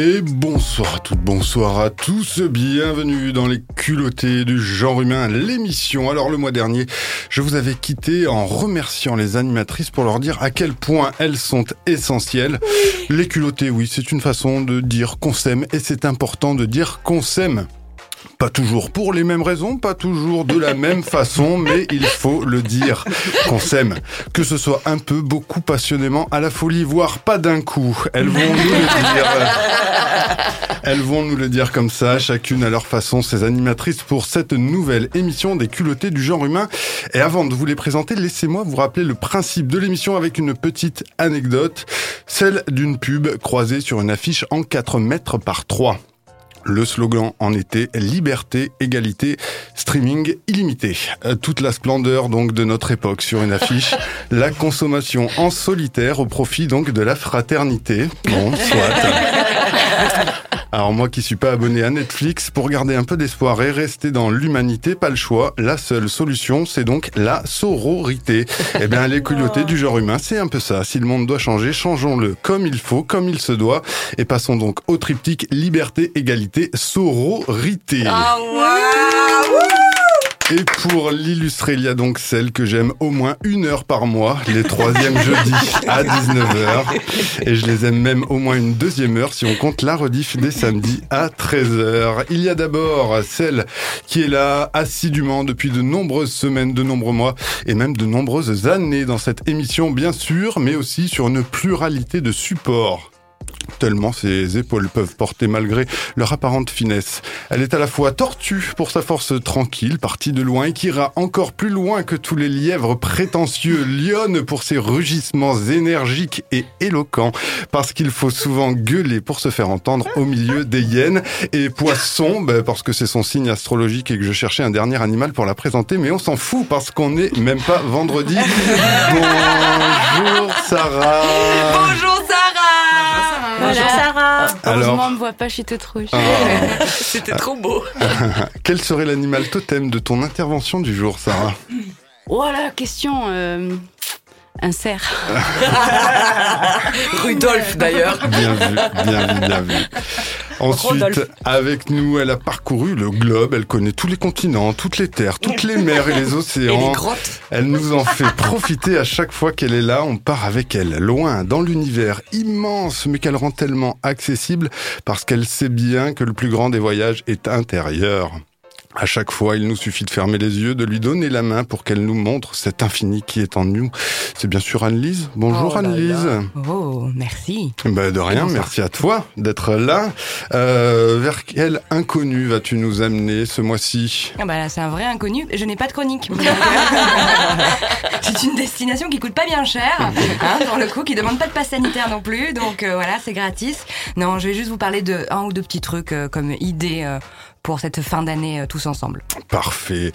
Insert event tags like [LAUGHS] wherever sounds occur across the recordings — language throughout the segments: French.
Et bonsoir à toutes, bonsoir à tous, bienvenue dans les culottés du genre humain, l'émission. Alors le mois dernier, je vous avais quitté en remerciant les animatrices pour leur dire à quel point elles sont essentielles. Les culottés, oui, c'est une façon de dire qu'on s'aime et c'est important de dire qu'on s'aime. Pas toujours pour les mêmes raisons, pas toujours de la même [LAUGHS] façon, mais il faut le dire qu'on s'aime. Que ce soit un peu, beaucoup passionnément, à la folie, voire pas d'un coup. Elles vont nous le dire. Elles vont nous le dire comme ça, chacune à leur façon, ces animatrices pour cette nouvelle émission des culottés du genre humain. Et avant de vous les présenter, laissez-moi vous rappeler le principe de l'émission avec une petite anecdote, celle d'une pub croisée sur une affiche en 4 mètres par 3. Le slogan en était liberté, égalité, streaming illimité. Euh, toute la splendeur donc de notre époque sur une affiche. [LAUGHS] la consommation en solitaire au profit donc de la fraternité. Bon, soit. [LAUGHS] Alors moi qui suis pas abonné à Netflix, pour garder un peu d'espoir et rester dans l'humanité, pas le choix. La seule solution, c'est donc la sororité. Eh bien, les culottés du genre humain, c'est un peu ça. Si le monde doit changer, changeons-le comme il faut, comme il se doit. Et passons donc au triptyque liberté, égalité, sororité. Et pour l'illustrer, il y a donc celle que j'aime au moins une heure par mois, les troisièmes jeudis à 19h. Et je les aime même au moins une deuxième heure si on compte la rediff des samedis à 13h. Il y a d'abord celle qui est là assidûment depuis de nombreuses semaines, de nombreux mois et même de nombreuses années dans cette émission, bien sûr, mais aussi sur une pluralité de supports tellement ses épaules peuvent porter malgré leur apparente finesse. Elle est à la fois tortue pour sa force tranquille, partie de loin, et qui ira encore plus loin que tous les lièvres prétentieux, lionne pour ses rugissements énergiques et éloquents, parce qu'il faut souvent gueuler pour se faire entendre au milieu des hyènes, et poisson, ben, parce que c'est son signe astrologique et que je cherchais un dernier animal pour la présenter, mais on s'en fout parce qu'on n'est même pas vendredi. [LAUGHS] Bonjour Sarah Bonjour Sarah Bonjour Sarah. Alors- Heureusement, on me voit pas, toute rouge. Ah. [LAUGHS] C'était trop beau. [LAUGHS] Quel serait l'animal totem de ton intervention du jour, Sarah? Oh la question. euh, un cerf. [LAUGHS] Rudolf d'ailleurs. Bien vu, bien vu, bien vu. [LAUGHS] Ensuite, Rodolphe. avec nous, elle a parcouru le globe, elle connaît tous les continents, toutes les terres, toutes les mers et les [LAUGHS] Et océans. les grottes. Elle nous en fait profiter à chaque fois qu'elle est là. On part avec elle, loin, dans l'univers immense, mais qu'elle rend tellement accessible parce qu'elle sait bien que le plus grand des voyages est intérieur. À chaque fois, il nous suffit de fermer les yeux, de lui donner la main pour qu'elle nous montre cet infini qui est en nous. C'est bien sûr Anne-Lise. Bonjour Oh Anne-Lise. Oh, merci. Ben de rien, Bonsoir. merci à toi d'être là. Euh, vers quel inconnu vas-tu nous amener ce mois-ci? Ah là, c'est un vrai inconnu. Je n'ai pas de chronique. [LAUGHS] [LAUGHS] C'est une destination qui coûte pas bien cher, hein, pour le coup, qui demande pas de passe sanitaire non plus. Donc euh, voilà, c'est gratis. Non, je vais juste vous parler de un ou deux petits trucs euh, comme idée euh, pour cette fin d'année euh, tous ensemble. Parfait.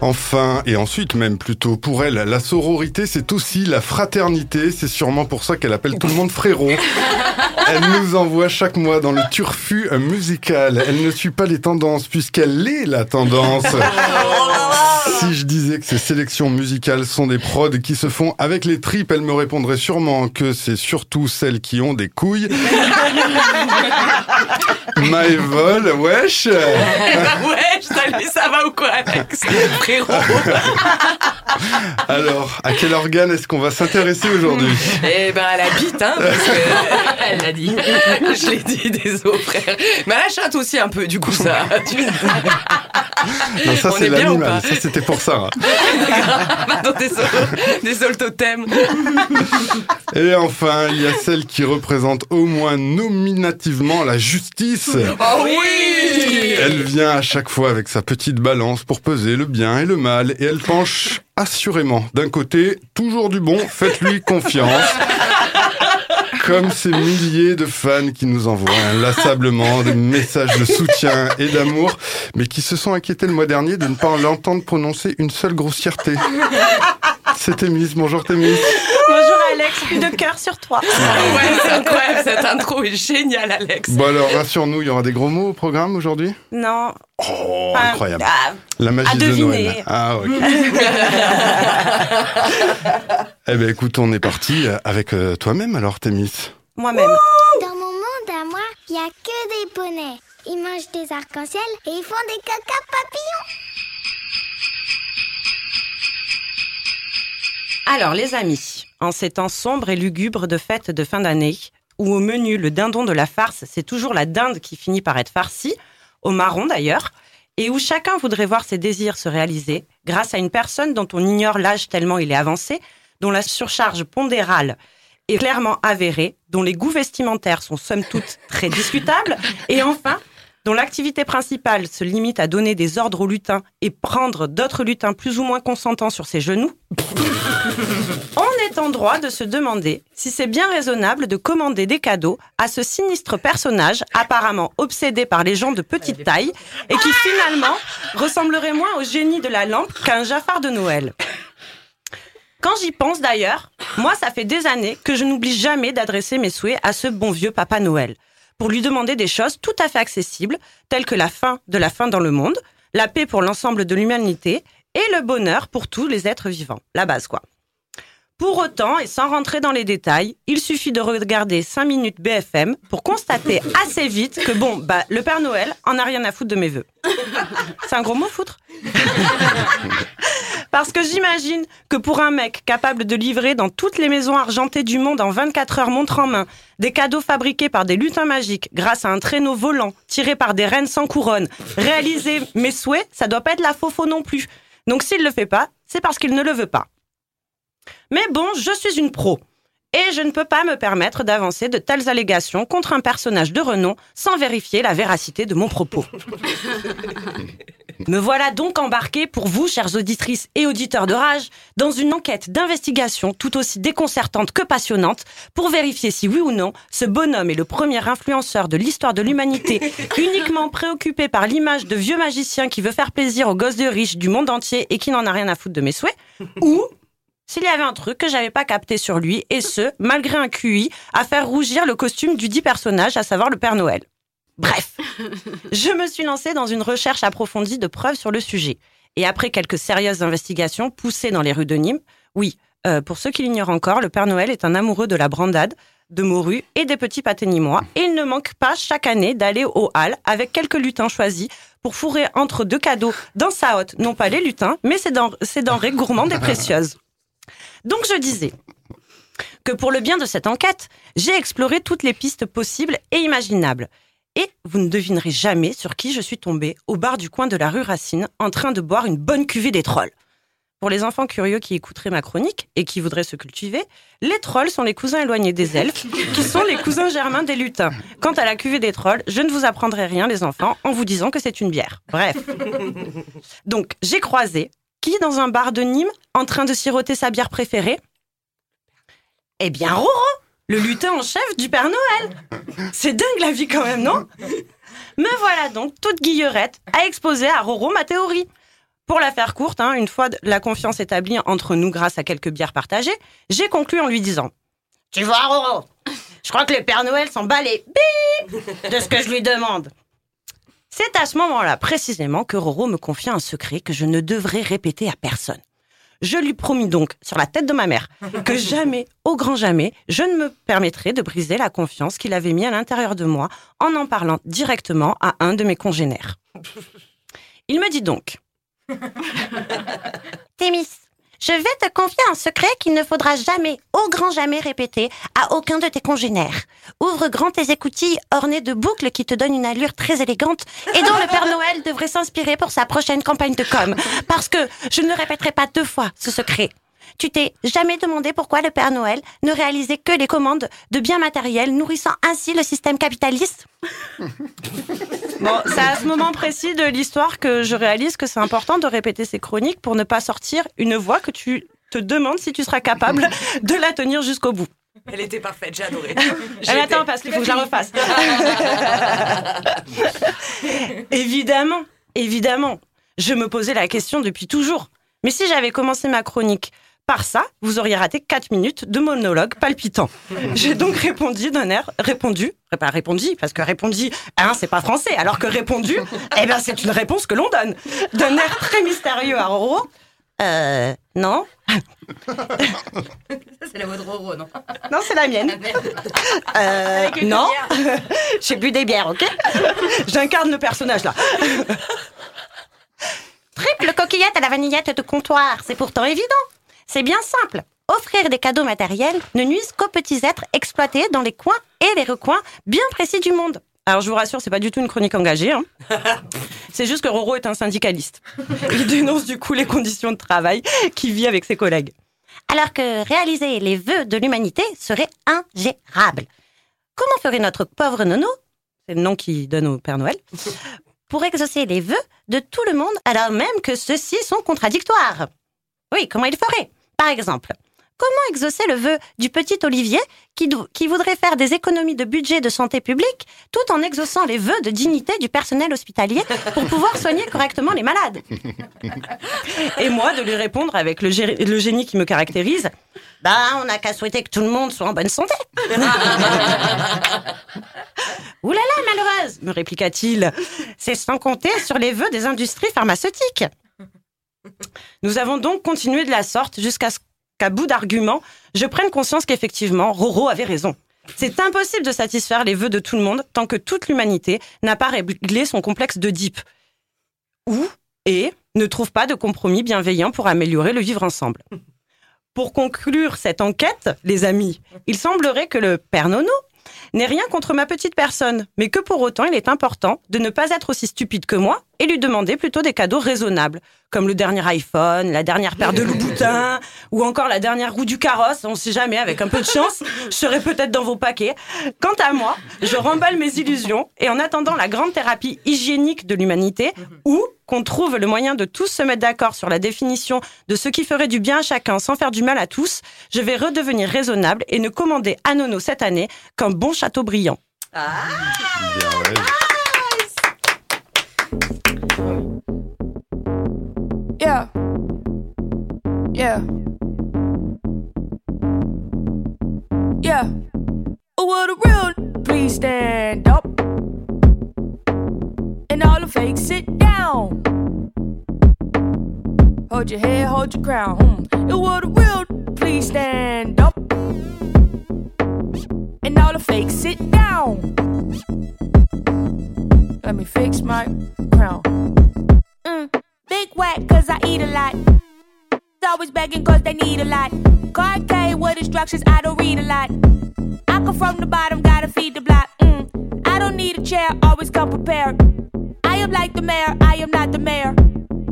Enfin, et ensuite même plutôt, pour elle, la sororité, c'est aussi la fraternité. C'est sûrement pour ça qu'elle appelle tout le monde frérot. [LAUGHS] Elle nous envoie chaque mois dans le turfu musical. Elle ne suit pas les tendances puisqu'elle est la tendance. [LAUGHS] Si je disais que ces sélections musicales sont des prods qui se font avec les tripes, elle me répondrait sûrement que c'est surtout celles qui ont des couilles. [LAUGHS] [LAUGHS] Maëvol, wesh. [LAUGHS] Ouais, salut, ça va ou quoi, Alex? Frérot. Alors, à quel organe est-ce qu'on va s'intéresser aujourd'hui? Eh ben, elle habite, hein, parce que... [LAUGHS] Elle l'a dit. Je l'ai dit, désolé, frère. Mais elle chatte aussi un peu, du coup, ça. Tu... Non, ça c'est l'animal, ça c'était pour [LAUGHS] désolé. Désolé, totem. Et enfin, il y a celle qui représente au moins nominativement la justice. Oh oui Elle vient à chaque fois avec sa petite balance pour peser le bien et le mal, et elle penche assurément d'un côté, toujours du bon, faites-lui confiance. Comme ces milliers de fans qui nous envoient inlassablement des messages de soutien et d'amour, mais qui se sont inquiétés le mois dernier de ne pas l'entendre prononcer une seule grossièreté. C'est Témis, bonjour Témis. Bonjour Alex, plus de cœur sur toi. Ouais, c'est incroyable, cette intro est géniale, Alex. Bon alors, rassure-nous, il y aura des gros mots au programme aujourd'hui? Non. Oh, incroyable. ah, La magie à de deviner. Noël. Ah, ok. [LAUGHS] eh bien, écoute, on est parti avec euh, toi-même alors, Témis. Moi-même. Dans mon monde à moi, il n'y a que des poneys. Ils mangent des arcs-en-ciel et ils font des caca papillons. Alors les amis, en ces temps sombres et lugubres de fêtes de fin d'année, où au menu le dindon de la farce, c'est toujours la dinde qui finit par être farcie, au marron d'ailleurs, et où chacun voudrait voir ses désirs se réaliser grâce à une personne dont on ignore l'âge tellement il est avancé, dont la surcharge pondérale est clairement avérée, dont les goûts vestimentaires sont somme toute très discutables, et enfin, dont l'activité principale se limite à donner des ordres aux lutins et prendre d'autres lutins plus ou moins consentants sur ses genoux, [LAUGHS] on est en droit de se demander si c'est bien raisonnable de commander des cadeaux à ce sinistre personnage apparemment obsédé par les gens de petite taille et qui finalement ressemblerait moins au génie de la lampe qu'à un Jafar de Noël. Quand j'y pense d'ailleurs, moi ça fait des années que je n'oublie jamais d'adresser mes souhaits à ce bon vieux Papa Noël pour lui demander des choses tout à fait accessibles, telles que la fin de la fin dans le monde, la paix pour l'ensemble de l'humanité et le bonheur pour tous les êtres vivants. La base, quoi. Pour autant, et sans rentrer dans les détails, il suffit de regarder 5 minutes BFM pour constater [LAUGHS] assez vite que bon, bah, le Père Noël en a rien à foutre de mes vœux. C'est un gros mot, foutre [LAUGHS] Parce que j'imagine que pour un mec capable de livrer dans toutes les maisons argentées du monde en 24 heures montre en main, des cadeaux fabriqués par des lutins magiques grâce à un traîneau volant tiré par des reines sans couronne, réaliser mes souhaits, ça doit pas être la faux non plus. Donc s'il le fait pas, c'est parce qu'il ne le veut pas. Mais bon, je suis une pro. Et je ne peux pas me permettre d'avancer de telles allégations contre un personnage de renom sans vérifier la véracité de mon propos. [LAUGHS] Me voilà donc embarqué pour vous, chères auditrices et auditeurs de rage, dans une enquête d'investigation tout aussi déconcertante que passionnante pour vérifier si oui ou non ce bonhomme est le premier influenceur de l'histoire de l'humanité [LAUGHS] uniquement préoccupé par l'image de vieux magicien qui veut faire plaisir aux gosses de riches du monde entier et qui n'en a rien à foutre de mes souhaits, ou s'il y avait un truc que j'avais pas capté sur lui, et ce, malgré un QI, à faire rougir le costume du dit personnage, à savoir le Père Noël. Bref, [LAUGHS] je me suis lancée dans une recherche approfondie de preuves sur le sujet. Et après quelques sérieuses investigations poussées dans les rues de Nîmes, oui, euh, pour ceux qui l'ignorent encore, le Père Noël est un amoureux de la brandade, de morue et des petits pâtés nîmois. Et il ne manque pas chaque année d'aller au hall avec quelques lutins choisis pour fourrer entre deux cadeaux dans sa hotte, non pas les lutins, mais ses denrées gourmandes et [LAUGHS] précieuses. Donc je disais que pour le bien de cette enquête, j'ai exploré toutes les pistes possibles et imaginables. Et vous ne devinerez jamais sur qui je suis tombée au bar du coin de la rue Racine en train de boire une bonne cuvée des trolls. Pour les enfants curieux qui écouteraient ma chronique et qui voudraient se cultiver, les trolls sont les cousins éloignés des elfes, qui sont les cousins germains des lutins. Quant à la cuvée des trolls, je ne vous apprendrai rien, les enfants, en vous disant que c'est une bière. Bref. Donc, j'ai croisé qui dans un bar de Nîmes en train de siroter sa bière préférée? Eh bien, Roro, le lutin en chef du Père Noël. C'est dingue la vie quand même, non? Me voilà donc toute guillerette à exposer à Roro ma théorie. Pour la faire courte, hein, une fois la confiance établie entre nous grâce à quelques bières partagées, j'ai conclu en lui disant Tu vois, Roro, je crois que le Père Noël s'en bat les bip de ce que je lui demande. C'est à ce moment-là précisément que Roro me confia un secret que je ne devrais répéter à personne. Je lui promis donc, sur la tête de ma mère, [LAUGHS] que jamais, au grand jamais, je ne me permettrai de briser la confiance qu'il avait mis à l'intérieur de moi en en parlant directement à un de mes congénères. [LAUGHS] Il me dit donc Témis, je vais te confier un secret qu'il ne faudra jamais, au grand jamais répéter à aucun de tes congénères. Ouvre grand tes écoutilles ornées de boucles qui te donnent une allure très élégante et dont le Père Noël devrait s'inspirer pour sa prochaine campagne de com. Parce que je ne répéterai pas deux fois, ce secret. Tu t'es jamais demandé pourquoi le Père Noël ne réalisait que les commandes de biens matériels, nourrissant ainsi le système capitaliste? [LAUGHS] Bon, c'est à ce moment précis de l'histoire que je réalise que c'est important de répéter ces chroniques pour ne pas sortir une voix que tu te demandes si tu seras capable [LAUGHS] de la tenir jusqu'au bout. Elle était parfaite, j'ai adoré. [LAUGHS] Elle attend parce qu'il faut que je la refasse. évidemment, évidemment. Je me posais la question depuis toujours. Mais si j'avais commencé ma chronique par ça, vous auriez raté 4 minutes de monologue palpitant. J'ai donc répondu d'un air, répondu, pas répondu, parce que répondu, hein, c'est pas français, alors que répondu, [LAUGHS] eh ben, c'est une réponse que l'on donne. D'un air très mystérieux à Roro. Euh, non. Ça, c'est la voix de Roro, non Non, c'est la mienne. Euh, non. [LAUGHS] J'ai bu des bières, ok J'incarne le personnage là. Triple coquillette à la vanillette de comptoir, c'est pourtant évident. C'est bien simple. Offrir des cadeaux matériels ne nuise qu'aux petits êtres exploités dans les coins et les recoins bien précis du monde. Alors je vous rassure, c'est pas du tout une chronique engagée. hein. [LAUGHS] C'est juste que Roro est un syndicaliste. Il dénonce du coup les conditions de travail qu'il vit avec ses collègues. Alors que réaliser les vœux de l'humanité serait ingérable. Comment ferait notre pauvre Nono, c'est le nom qu'il donne au Père Noël, pour exaucer les vœux de tout le monde alors même que ceux-ci sont contradictoires? Oui, comment il ferait? Par exemple, comment exaucer le vœu du petit Olivier qui, voudrait faire des économies de budget de santé publique tout en exauçant les vœux de dignité du personnel hospitalier pour pouvoir soigner correctement les malades? Et moi de lui répondre avec le, gé- le génie qui me caractérise Ben, on n'a qu'à souhaiter que tout le monde soit en bonne santé [LAUGHS] Ouh là là, malheureuse, me répliqua-t-il. C'est sans compter sur les vœux des industries pharmaceutiques. Nous avons donc continué de la sorte jusqu'à ce qu'à bout d'arguments, je prenne conscience qu'effectivement, Roro avait raison. C'est impossible de satisfaire les vœux de tout le monde tant que toute l'humanité n'a pas réglé son complexe d'Oedipe. Ou, et, ne trouve pas de compromis bienveillant pour améliorer le vivre ensemble. Pour conclure cette enquête, les amis, il semblerait que le Père Nono n'est rien contre ma petite personne, mais que pour autant il est important de ne pas être aussi stupide que moi et lui demander plutôt des cadeaux raisonnables, comme le dernier iPhone, la dernière paire de Louboutins, ou encore la dernière roue du carrosse, on sait jamais, avec un peu de chance, je serai peut-être dans vos paquets. Quant à moi, je remballe mes illusions, et en attendant la grande thérapie hygiénique de l'humanité, ou qu'on trouve le moyen de tous se mettre d'accord sur la définition de ce qui ferait du bien à chacun sans faire du mal à tous, je vais redevenir raisonnable et ne commander à Nono cette année qu'un bon château brillant. Ouais. Yeah. Yeah. Yeah. Oh, what a real. Please stand up. And all the fakes sit down. Hold your head, hold your crown. Oh, what a real. Please stand up. And all the fakes sit down. Let me fix my crown. Mm. Big whack, cause I eat a lot. Always begging cause they need a lot. Card K with instructions, I don't read a lot. I come from the bottom, gotta feed the block. Mm. I don't need a chair, always come prepared. I am like the mayor, I am not the mayor.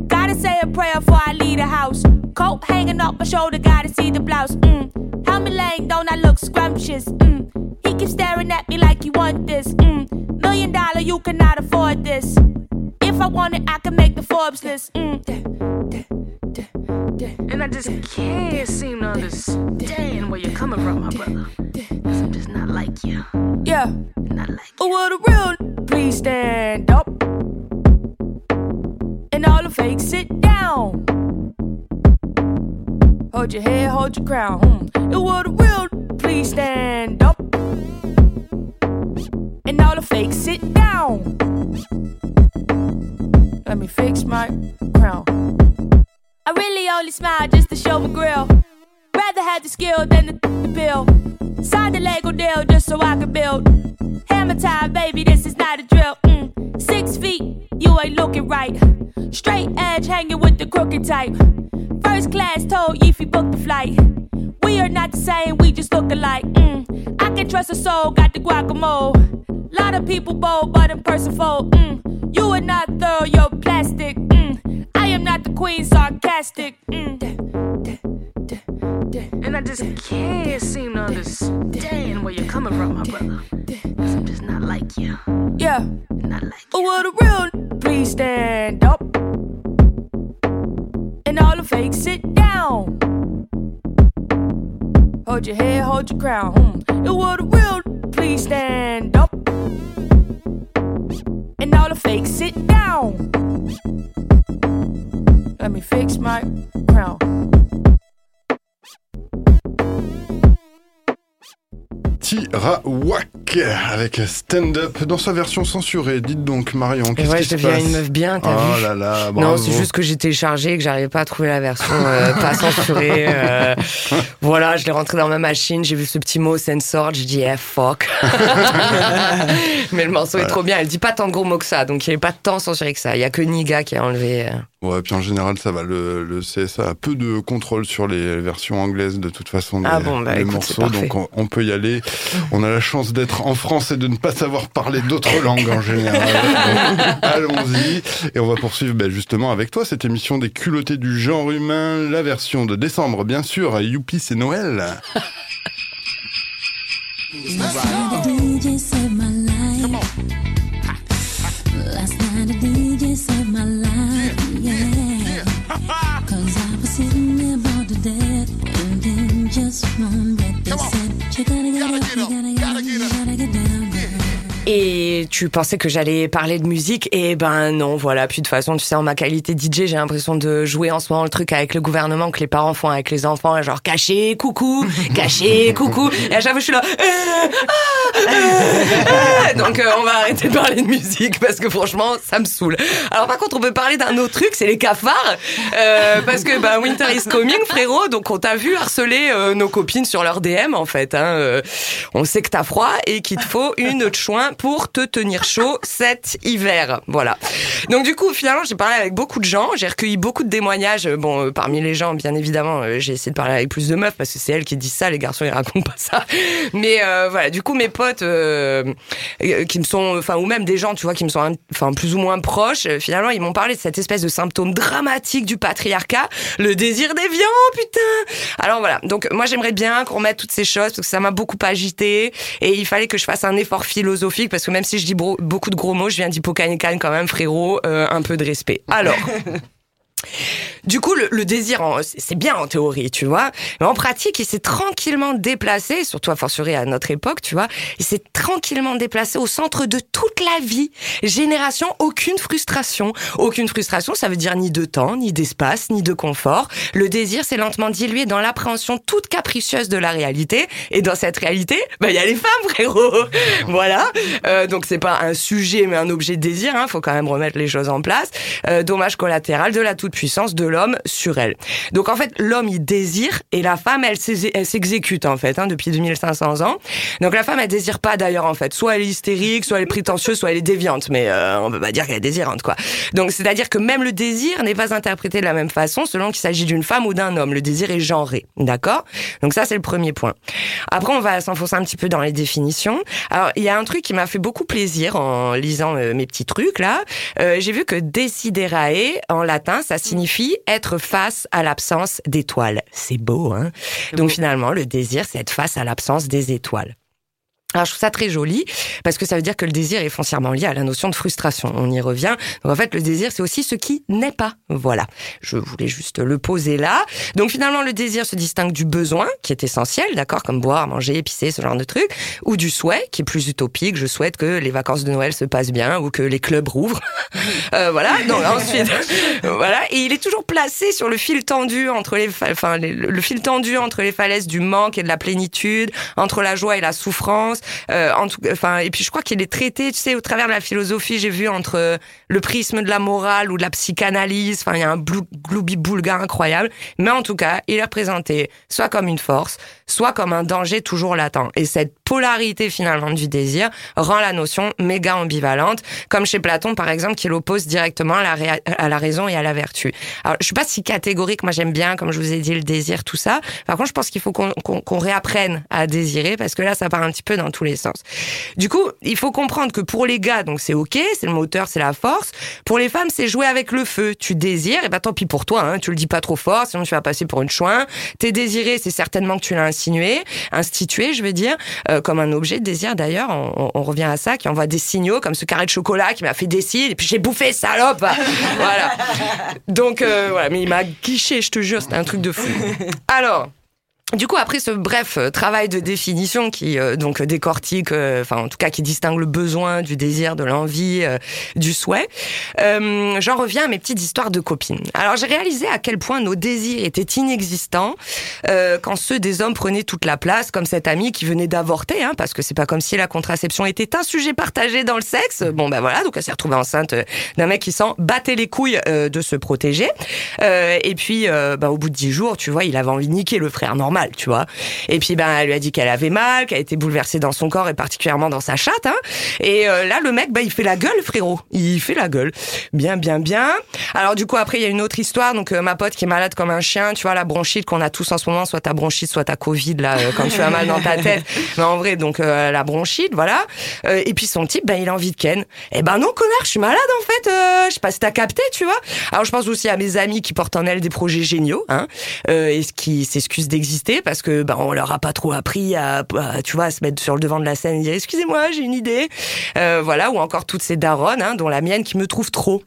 Gotta say a prayer before I leave the house. Coat hanging off my shoulder, gotta see the blouse. Mm. Helmet laying, don't I look scrumptious? Mm. He keeps staring at me like he want this. Mm. Million dollar, you cannot afford this. If I want it, I can make the Forbes list. Mm. And I just can't seem to understand where you're coming from, my brother. Cause I'm just not like you. Yeah. Not like Oh, what a real. Please stand up. And all the fakes sit down. Hold your head, hold your crown. Hmm. Oh, what a real. Please stand up. And all the fakes sit down. Let me fix my crown. I really only smile just to show my grill. Rather have the skill than the, the bill. Sign the Lego deal just so I can build. Hammer time, baby, this is not a drill. Mm. Six feet, you ain't looking right. Straight edge hanging with the crooked type. First class told if you book the flight. We are not the same, we just look alike. Mm. I can trust a soul, got the guacamole. Lot of people bold, but in person fold. Mm. You are not thorough, you're plastic. Mm. I am not the queen, sarcastic. Mm. And I just can't seem to understand where you're coming from, my brother. Cause I'm just not like you. Yeah. Not like you. what a real. Please stand up. And all the fakes sit down. Hold your head, hold your crown. Hmm. Oh, what a real. Please stand up. And all the fakes sit down. Let me fix my crown. Tirawak. Drake avec Stand Up dans sa version censurée. Dites donc, Marion, qu'est-ce ouais, qui je se deviens passe une meuf bien, t'as Oh vu là là, Non, c'est juste que j'ai téléchargé et que j'arrivais pas à trouver la version euh, pas censurée. euh, voilà, je l'ai rentré dans ma machine, j'ai vu ce petit mot censored, j'ai dit eh fuck. [LAUGHS] Mais le morceau est trop bien, elle dit pas tant de gros mots que ça, donc il n'y avait pas tant censuré que ça. Il y a que Niga qui a enlevé. euh. Ouais, puis en général, ça va. Le, le CSA a peu de contrôle sur les versions anglaises de toute façon des, Ah bon, bah, des écoute, c'est morceaux, donc on, on peut y aller. On a la chance d'être en France et de ne pas savoir parler d'autres [LAUGHS] langues en général. Allons-y et on va poursuivre ben, justement avec toi cette émission des culottés du genre humain, la version de décembre, bien sûr. Youpi, c'est Noël. was wrong, but they Come on. said you gotta get up, you gotta get up, you gotta get down. Et tu pensais que j'allais parler de musique? Et ben non, voilà. Puis de toute façon, tu sais, en ma qualité DJ, j'ai l'impression de jouer en ce moment le truc avec le gouvernement que les parents font avec les enfants, genre caché, coucou, [LAUGHS] caché, coucou. Et à chaque fois, je suis là. euh, ah, euh, euh. Donc on va arrêter de parler de musique parce que franchement, ça me saoule. Alors par contre, on peut parler d'un autre truc, c'est les cafards, Euh, parce que ben Winter is coming, frérot. Donc on t'a vu harceler nos copines sur leur DM en fait. Hein, on sait que t'as froid et qu'il te faut une chouin pour te tenir chaud cet hiver. Voilà. Donc du coup, finalement, j'ai parlé avec beaucoup de gens, j'ai recueilli beaucoup de témoignages. Bon, euh, parmi les gens, bien évidemment, euh, j'ai essayé de parler avec plus de meufs parce que c'est elles qui disent ça, les garçons ils racontent pas ça. Mais euh, voilà, du coup, mes potes qui me sont, enfin, ou même des gens, tu vois, qui me sont, enfin, plus ou moins proches, finalement, ils m'ont parlé de cette espèce de symptôme dramatique du patriarcat, le désir déviant, putain. Alors voilà. Donc moi, j'aimerais bien qu'on remette toutes ces choses parce que ça m'a beaucoup agité et il fallait que je fasse un effort philosophique parce que même si je dis beaucoup de gros mots, je viens d'Hippocane quand même, frérot, euh, un peu de respect. Alors. [LAUGHS] Du coup, le, le désir, c'est bien en théorie, tu vois. Mais en pratique, il s'est tranquillement déplacé, surtout à fortiori à notre époque, tu vois. Il s'est tranquillement déplacé au centre de toute la vie. Génération, aucune frustration. Aucune frustration, ça veut dire ni de temps, ni d'espace, ni de confort. Le désir s'est lentement dilué dans l'appréhension toute capricieuse de la réalité. Et dans cette réalité, bah, il y a les femmes, frérot. [LAUGHS] voilà. Euh, donc c'est pas un sujet, mais un objet de désir. Hein. Faut quand même remettre les choses en place. Euh, dommage collatéral de la toute-puissance de l'homme sur elle. Donc en fait, l'homme il désire et la femme elle s'ex- elle s'exécute en fait hein, depuis 2500 ans. Donc la femme elle désire pas d'ailleurs en fait. Soit elle est hystérique, soit elle est prétentieuse, soit elle est déviante. Mais euh, on peut pas dire qu'elle est désirante quoi. Donc c'est à dire que même le désir n'est pas interprété de la même façon selon qu'il s'agit d'une femme ou d'un homme. Le désir est genré, d'accord? Donc ça c'est le premier point. Après on va s'enfoncer un petit peu dans les définitions. Alors il y a un truc qui m'a fait beaucoup plaisir en lisant euh, mes petits trucs là. Euh, J'ai vu que desiderae en latin ça signifie être face à l'absence d'étoiles. C'est beau, hein? Donc finalement, le désir, c'est être face à l'absence des étoiles. Alors je trouve ça très joli parce que ça veut dire que le désir est foncièrement lié à la notion de frustration. On y revient. Donc en fait, le désir, c'est aussi ce qui n'est pas. Voilà. Je voulais juste le poser là. Donc finalement, le désir se distingue du besoin, qui est essentiel, d'accord, comme boire, manger, pisser, ce genre de trucs, ou du souhait, qui est plus utopique. Je souhaite que les vacances de Noël se passent bien ou que les clubs rouvrent. [LAUGHS] Euh, voilà. Donc ensuite, [LAUGHS] voilà. Et il est toujours placé sur le fil tendu entre les, enfin, le fil tendu entre les falaises du manque et de la plénitude, entre la joie et la souffrance. Euh, enfin, et puis je crois qu'il est traité, tu sais, au travers de la philosophie, j'ai vu entre euh, le prisme de la morale ou de la psychanalyse. Enfin, il y a un blou- gloubi-boulga incroyable. Mais en tout cas, il est représenté soit comme une force, soit comme un danger toujours latent. Et cette polarité finalement du désir rend la notion méga ambivalente, comme chez Platon par exemple, qui l'oppose directement à la, raison et à la vertu. Alors, je suis pas si catégorique, moi j'aime bien, comme je vous ai dit, le désir, tout ça. Par contre, je pense qu'il faut qu'on réapprenne à désirer, parce que là, ça part un petit peu dans tous les sens. Du coup, il faut comprendre que pour les gars, donc c'est ok, c'est le moteur, c'est la force. Pour les femmes, c'est jouer avec le feu. Tu désires, et ben tant pis pour toi, hein, tu le dis pas trop fort, sinon tu vas passer pour une chouin. T'es désiré, c'est certainement que tu l'as insinué, institué, je veux dire, euh, comme un objet de désir d'ailleurs. On, revient à ça, qui envoie des signaux, comme ce carré de chocolat qui m'a fait cils, et puis j'ai bouffé, salope Voilà. Donc, euh, voilà, mais il m'a guiché, je te jure, c'était un truc de fou. Alors, Du coup, après ce bref euh, travail de définition qui euh, donc décortique, euh, enfin en tout cas qui distingue le besoin du désir, de l'envie, euh, du souhait, euh, j'en reviens à mes petites histoires de copines. Alors j'ai réalisé à quel point nos désirs étaient inexistants euh, quand ceux des hommes prenaient toute la place, comme cette amie qui venait d'avorter, hein, parce que c'est pas comme si la contraception était un sujet partagé dans le sexe. Bon ben voilà, donc elle s'est retrouvée enceinte d'un mec qui s'en battait les couilles de se protéger. Et puis bah, au bout de dix jours, tu vois, il avait envie de niquer le frère normal, tu vois. Et puis ben elle lui a dit qu'elle avait mal, qu'elle était bouleversée dans son corps et particulièrement dans sa chatte. Hein. Et euh, là le mec, bah, il fait la gueule, frérot. Il fait la gueule. Bien, bien, bien. Alors du coup après il y a une autre histoire. Donc euh, ma pote qui est malade comme un chien, tu vois la bronchite qu'on a tous en ce moment, soit ta bronchite, soit ta Covid là, euh, quand tu as mal dans ta [LAUGHS] tête. Mais en vrai donc euh, la bronchite, voilà. Euh, et puis son type, ben il a envie de ken. Eh ben non connard, je suis malade en fait. Euh, je sais pas si t'as capté, tu vois. Alors je pense aussi à mes amis qui portent en elles des projets géniaux, hein, euh, et qui s'excusent d'exister parce que ben on leur a pas trop appris à, à, tu vois, à se mettre sur le devant de la scène et dire excusez-moi, j'ai une idée, euh, voilà, ou encore toutes ces daronnes, hein, dont la mienne qui me trouve trop.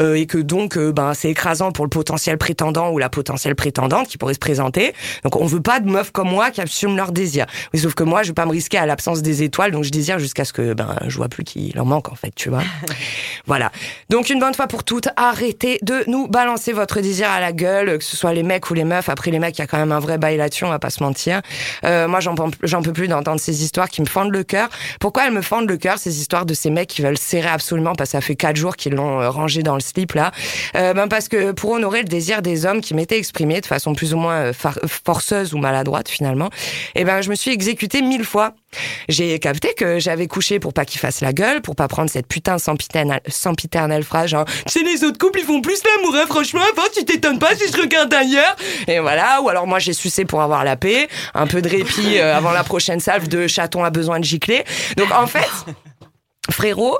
Euh, et que donc euh, ben c'est écrasant pour le potentiel prétendant ou la potentielle prétendante qui pourrait se présenter. Donc on veut pas de meufs comme moi qui assument leur désir. Mais sauf que moi je vais pas me risquer à l'absence des étoiles donc je désire jusqu'à ce que ben je vois plus qu'il en manque en fait, tu vois. [LAUGHS] voilà. Donc une bonne fois pour toutes, arrêtez de nous balancer votre désir à la gueule, que ce soit les mecs ou les meufs. Après les mecs, il y a quand même un vrai bail là-dessus, on va pas se mentir. Euh, moi j'en peux- j'en peux plus d'entendre ces histoires qui me fendent le cœur. Pourquoi elles me fendent le cœur ces histoires de ces mecs qui veulent serrer absolument parce que ça fait quatre jours qu'ils l'ont euh, dans le slip là. Euh, ben parce que pour honorer le désir des hommes qui m'étaient exprimés de façon plus ou moins euh, forceuse ou maladroite finalement, et ben je me suis exécutée mille fois. J'ai capté que j'avais couché pour pas qu'il fasse la gueule, pour pas prendre cette putain sempiternelle, phrase genre c'est les autres couples ils font plus l'amour hein, franchement tu t'étonnes pas si je regarde ailleurs! Et voilà ou alors moi j'ai sucé pour avoir la paix un peu de répit euh, avant la prochaine salve de chaton a besoin de gicler. Donc en fait frérot,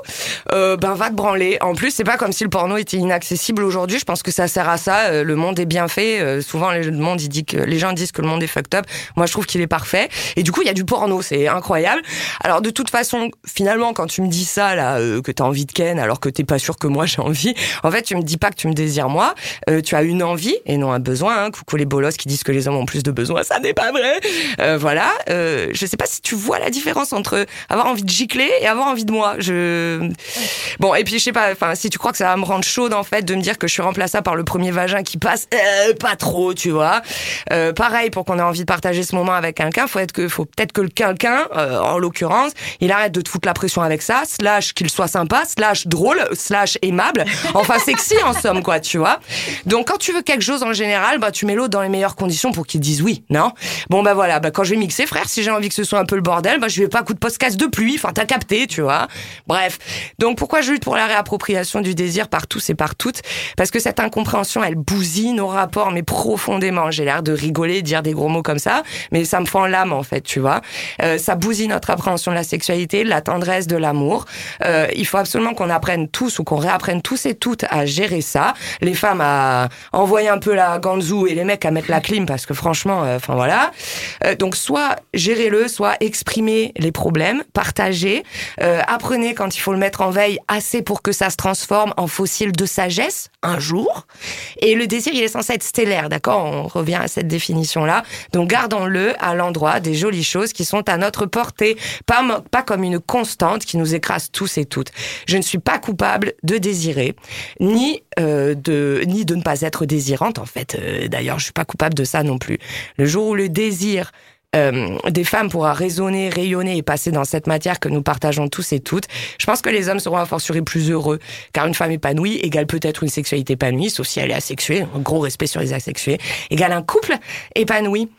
euh, ben va te branler. En plus, c'est pas comme si le porno était inaccessible aujourd'hui. Je pense que ça sert à ça. Euh, le monde est bien fait. Euh, souvent, le monde, il dit que les gens disent que le monde est fucked up. Moi, je trouve qu'il est parfait. Et du coup, il y a du porno. C'est incroyable. Alors, de toute façon, finalement, quand tu me dis ça là, euh, que t'as envie de ken, alors que t'es pas sûr que moi [LAUGHS] j'ai envie, en fait, tu me dis pas que tu me désires moi. Euh, tu as une envie et non un besoin. Hein. Coucou les bolos qui disent que les hommes ont plus de besoins, ça n'est pas vrai. Euh, voilà. Je sais pas si tu vois la différence entre avoir envie de gicler et avoir envie de moi. Je bon et puis je sais pas. Enfin, si tu crois que ça va me rendre chaude en fait de me dire que je suis remplaçable par le premier vagin qui passe, euh, pas trop, tu vois. Euh, pareil pour qu'on ait envie de partager ce moment avec quelqu'un, faut être que faut peut-être que le quelqu'un, euh, en l'occurrence, il arrête de te foutre la pression avec ça, slash qu'il soit sympa, slash drôle, slash aimable, enfin sexy en somme quoi, tu vois. Donc quand tu veux quelque chose en général, bah tu mets l'autre dans les meilleures conditions pour qu'il dise oui, non? Bon bah voilà, bah quand je vais mixer frère, si j'ai envie que ce soit un peu le bordel, bah je vais pas coup de podcast de pluie, enfin t'as capté, tu vois. Bref. Donc pourquoi je lutte pour la réappropriation du désir par tous et par toutes? Parce que cette incompréhension, elle bousille nos rapports mais profondément. J'ai l'air de rigoler, de dire des gros mots comme ça, mais ça me fend l'âme en fait, tu vois. Euh, ça bousille notre appréhension de la sexualité, de la tendresse, de l'amour. Euh, il faut absolument qu'on apprenne tous ou qu'on réapprenne tous et toutes à gérer ça. Les femmes à envoyer un peu la ganzou et les mecs à mettre la clim parce que franchement, euh, enfin voilà. Euh, donc soit gérez-le, soit exprimez les problèmes, partagez, euh, quand il faut le mettre en veille assez pour que ça se transforme en fossile de sagesse un jour. Et le désir, il est censé être stellaire, d'accord? On revient à cette définition-là. Donc gardons-le à l'endroit des jolies choses qui sont à notre portée, pas, pas comme une constante qui nous écrase tous et toutes. Je ne suis pas coupable de désirer, ni euh, de ni de ne pas être désirante en fait. Euh, D'ailleurs, je suis pas coupable de ça non plus. Le jour où le désir euh, des femmes pourra résonner, rayonner et passer dans cette matière que nous partageons tous et toutes, je pense que les hommes seront a fortiori plus heureux. Car une femme épanouie égale peut-être une sexualité épanouie, sauf si elle est asexuée, un gros respect sur les asexués, égale un couple épanoui.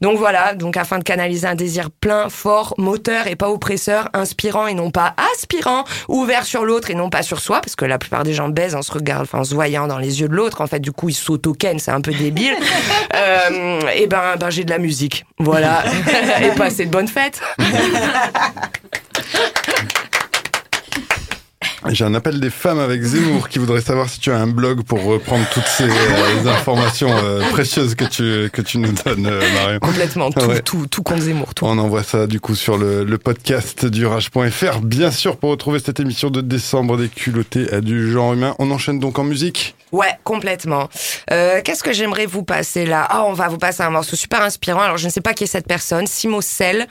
Donc voilà, donc afin de canaliser un désir plein, fort, moteur et pas oppresseur, inspirant et non pas aspirant, ouvert sur l'autre et non pas sur soi, parce que la plupart des gens baisent en se regardant, enfin en se voyant dans les yeux de l'autre, en fait du coup ils s'auto-ken, c'est un peu débile. [LAUGHS] euh, et ben, ben j'ai de la musique, voilà. [LAUGHS] et passez de bonnes fêtes. [LAUGHS] J'ai un appel des femmes avec Zemmour qui voudrait savoir si tu as un blog pour reprendre toutes ces euh, informations euh, précieuses que tu que tu nous donnes, euh, Marion. Complètement, tout, Ouais. tout, tout contre Zemmour, tout. On envoie ça du coup sur le, le podcast du rage.fr. Bien sûr, pour retrouver cette émission de décembre des culottés à du genre humain, on enchaîne donc en musique. Ouais, complètement. Euh, Qu'est-ce que j'aimerais vous passer là? Ah, on va vous passer un morceau super inspirant. Alors, je ne sais pas qui est cette personne, Simo Sel,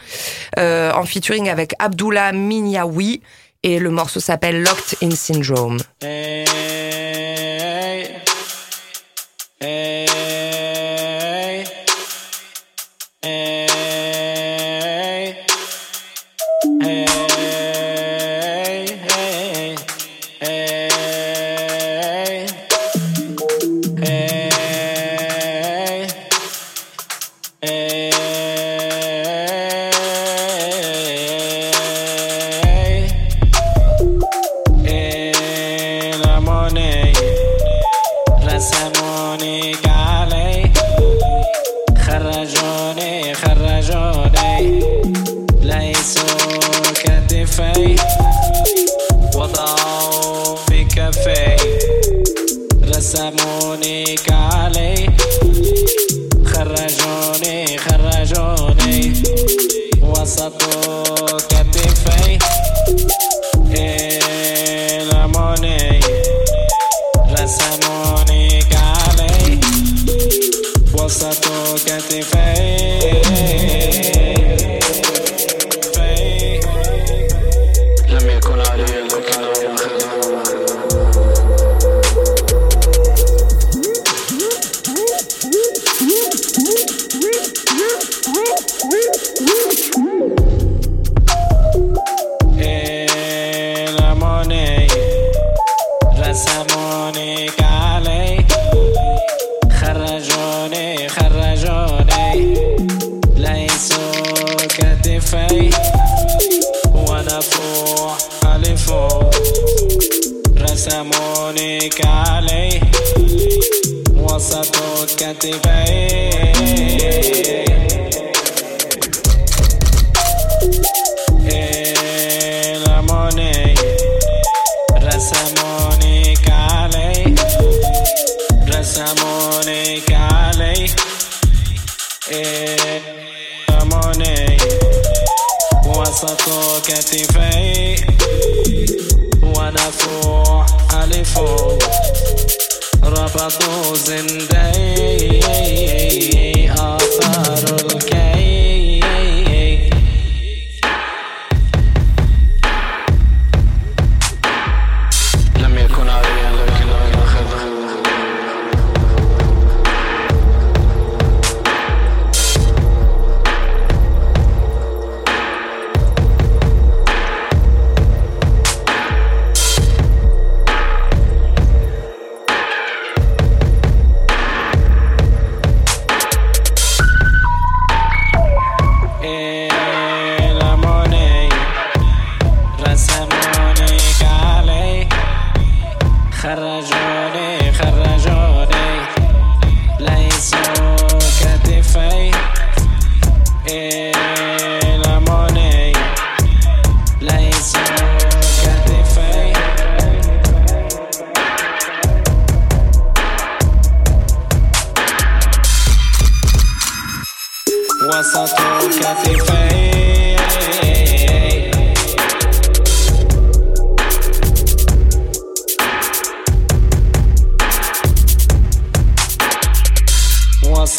euh, en featuring avec Abdullah Minyawi. Et le morceau s'appelle Locked in Syndrome. ربطوا زندي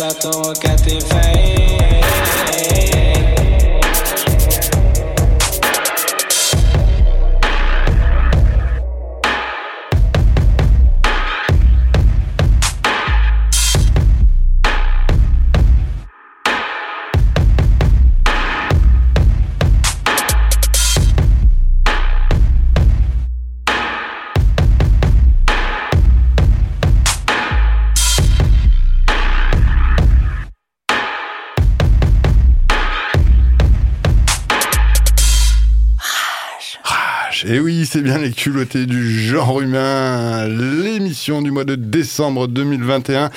Só tão a cá tem fé c'est bien les culottés du genre humain, l'émission du mois de décembre 2021.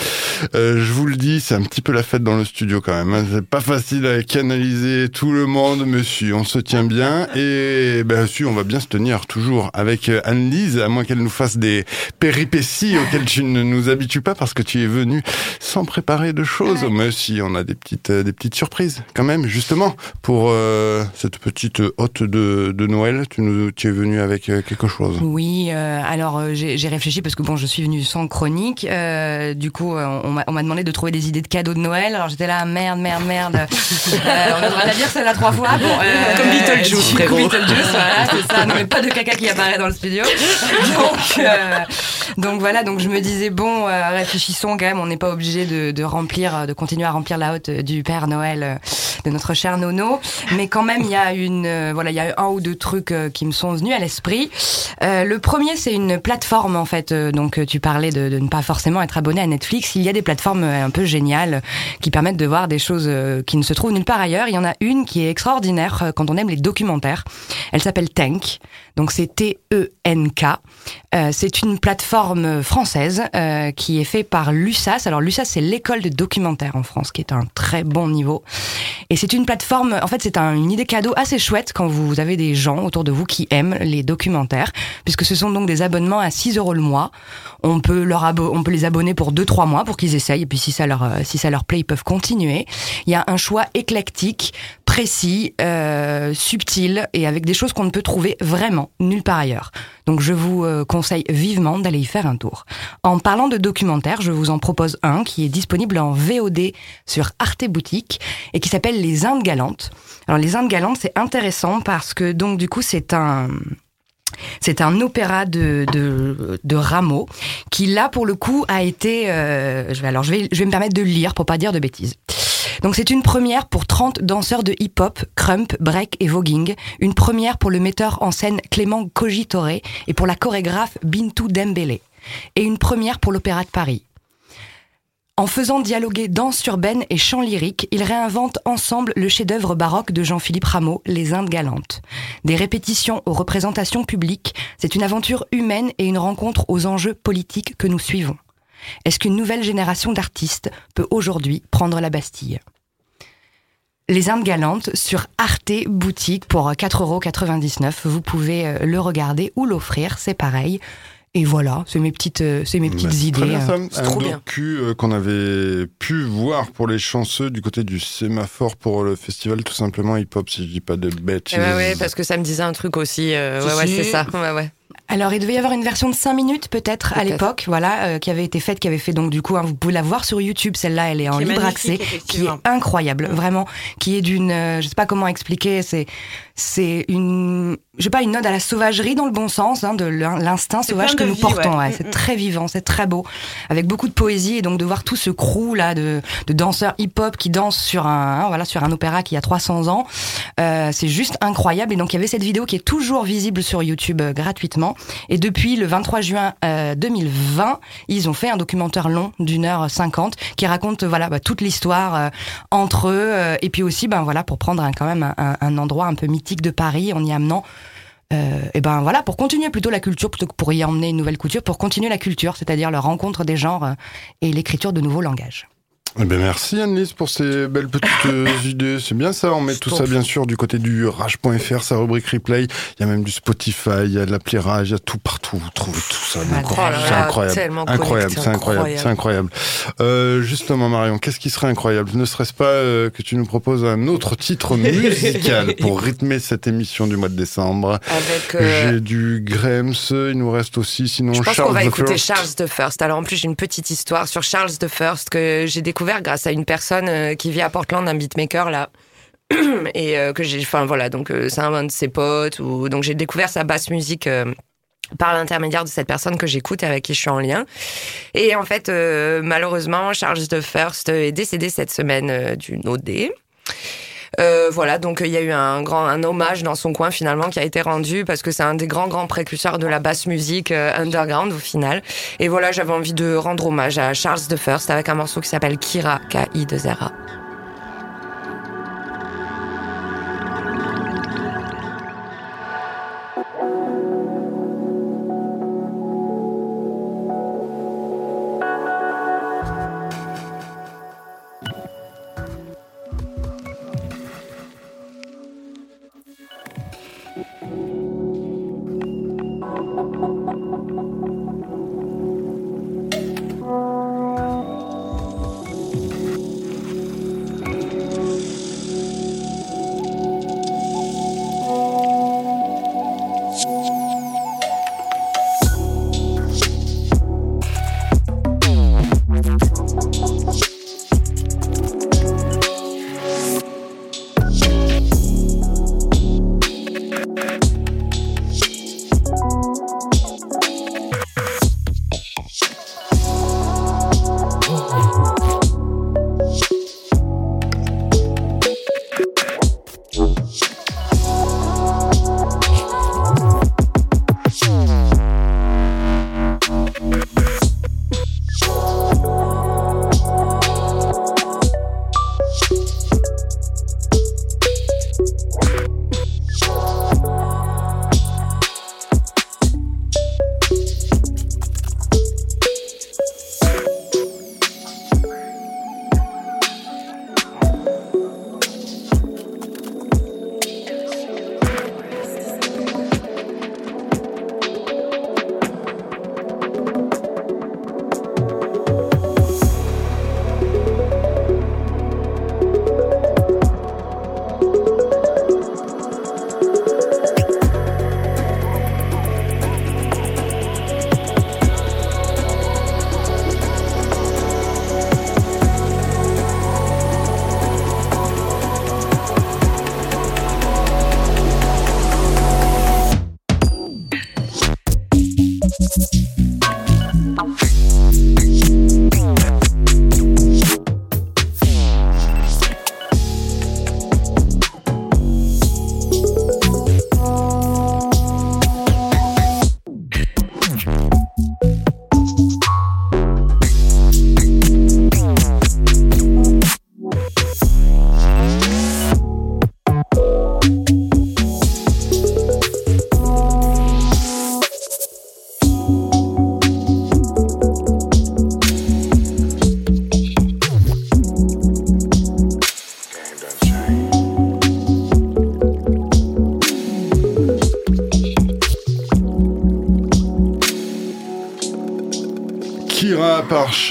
Euh, je vous le dis, c'est un petit peu la fête dans le studio quand même. hein. C'est pas facile à canaliser tout le monde, monsieur. On se tient bien et ben si, on va bien se tenir toujours avec euh, Anne-Lise, à moins qu'elle nous fasse des péripéties auxquelles tu ne nous habitues pas parce que tu es venu sans préparer de choses. Mais si, on a des petites euh, des petites surprises quand même, justement pour euh, cette petite hôte de, de Noël. Tu nous tu es venu avec quelque chose. Oui, euh, alors euh, j'ai j'ai réfléchi parce que bon, je suis venue sans chronique. euh, du coup, euh, on m'a on m'a demandé de trouver des idées de cadeaux de Noël. Alors j'étais là, merde, merde, merde. [LAUGHS] Euh, on devrait la dire celle-là trois fois. Bon, euh, [LAUGHS] Comme Beetlejuice, frérot. Beetlejuice, voilà, [LAUGHS] c'est ça. Non, mais pas de caca qui apparaît dans le studio. Donc, euh, donc voilà. Donc je me disais bon, euh, réfléchissons quand même. On n'est pas obligé de, de remplir, de continuer à remplir la haute du Père Noël euh, de notre cher Nono. Mais quand même, il y a une, euh, voilà, il y a un ou deux trucs euh, qui me sont venus à l'esprit. Euh, le premier, c'est une plateforme en fait. Donc tu parlais de, de ne pas forcément être abonné à Netflix. Il y a des plateformes un peu géniales qui permettent de voir des choses qui ne se trouvent nulle part ailleurs. Il y en a une qui est extraordinaire quand on aime les documentaires. Elle s'appelle Tank. Donc c'est T-E-N-K. Euh, c'est une plateforme française euh, qui est faite par l'USAS. Alors l'USAS, c'est l'école de documentaire en France, qui est un très bon niveau. Et c'est une plateforme, en fait, c'est un- une idée cadeau assez chouette quand vous avez des gens autour de vous qui aiment les documentaires, puisque ce sont donc des abonnements à 6 euros le mois. On peut, leur on peut les abonner pour 2-3 mois pour qu'ils essayent, et puis si ça, leur, euh, si ça leur plaît, ils peuvent continuer. Il y a un choix éclectique, précis, euh, subtil, et avec des choses qu'on ne peut trouver vraiment nulle part ailleurs. Donc je vous euh, conseille vivement d'aller y faire un tour. En parlant de documentaires, je vous en propose un qui est disponible en VOD sur Arte Boutique et qui s'appelle Les Indes galantes. Alors les Indes galantes, c'est intéressant parce que donc du coup c'est un c'est un opéra de, de, Rameau qui là pour le coup a été euh, je vais alors je vais je vais me permettre de le lire pour pas dire de bêtises. Donc c'est une première pour 30 danseurs de hip-hop, crump, break et voguing, une première pour le metteur en scène Clément Cogitore et pour la chorégraphe Bintou Dembélé et une première pour l'Opéra de Paris. En faisant dialoguer danse urbaine et chant lyrique, ils réinventent ensemble le chef-d'œuvre baroque de Jean-Philippe Rameau, Les Indes galantes. Des répétitions aux représentations publiques, c'est une aventure humaine et une rencontre aux enjeux politiques que nous suivons. Est-ce qu'une nouvelle génération d'artistes peut aujourd'hui prendre la Bastille? Les Indes galantes sur Arte Boutique pour 4,99€. Vous pouvez euh, le regarder ou l'offrir, c'est pareil. Et voilà, c'est mes petites, euh, c'est mes petites Bah, idées. Très bien, euh, Sam. un docu euh, qu'on avait pu voir pour les chanceux du côté du sémaphore pour le festival tout simplement hip-hop, si je dis pas de bêtises. Eh ouais, ouais, parce que ça me disait un truc aussi. euh, ouais, ouais, c'est ça. Ouais, ouais. Alors, il devait y avoir une version de 5 minutes peut-être à l'époque, voilà, euh, qui avait été faite, qui avait fait donc du coup, hein, vous pouvez la voir sur YouTube, celle-là, elle est en est libre accès, qui est incroyable, vraiment, qui est d'une, euh, je sais pas comment expliquer, c'est, c'est une, je sais pas, une ode à la sauvagerie dans le bon sens, hein, de l'in- l'instinct C'est sauvage que nous portons. ouais. ouais. Mm, c'est mm. très vivant, c'est très beau, avec beaucoup de poésie et donc de voir tout ce crew là de, de danseurs hip-hop qui dansent sur un, hein, voilà, sur un opéra qui a 300 ans, euh, c'est juste incroyable. Et donc il y avait cette vidéo qui est toujours visible sur YouTube euh, Et depuis le 23 juin euh, 2020, ils ont fait un documentaire long d'une heure cinquante qui raconte euh, voilà bah, toute l'histoire euh, entre eux euh, et puis aussi ben voilà pour prendre quand même un, endroit un peu mythique de Paris en y amenant euh, et ben voilà pour continuer plutôt la culture plutôt que pour y emmener une nouvelle culture pour continuer la culture c'est-à-dire la rencontre des genres euh, et l'écriture de nouveaux langages. Eh ben merci Annelise pour ces belles petites euh, [LAUGHS] idées. C'est bien ça. On met tout ça bien sûr du côté du rage.fr, sa rubrique replay. Il y a même du Spotify, il y a de l'appli Rage, il y a tout partout. Vous trouvez tout ça. C'est incroyable, incroyable, c'est incroyable, c'est incroyable. Euh, justement Marion, qu'est-ce qui serait incroyable? Ne serait-ce pas euh, que tu nous proposes un autre titre [LAUGHS] musical pour rythmer cette émission du mois de décembre? Avec. euh, J'ai du Grams. Il nous reste aussi sinon Je pense Charles qu'on va the écouter First. Charles the First. Alors en plus j'ai une petite histoire sur Charles the First que j'ai découvert grâce à une personne euh, qui vit à Portland, un beatmaker là. [CLEARS THROAT] Et euh, que j'ai, enfin voilà, donc euh, c'est un de ses potes. Ou donc j'ai découvert sa basse musique. par l'intermédiaire de cette personne que j'écoute et avec qui je suis en lien. Et en fait, malheureusement, Charles the First est décédé cette semaine d'une OD. Euh, voilà, donc il y a eu un grand un hommage dans son coin finalement qui a été rendu parce que c'est un des grands grands précurseurs de la basse musique euh, underground au final. Et voilà, j'avais envie de rendre hommage à Charles the First avec un morceau qui s'appelle Kira, K-I-2-R-A. par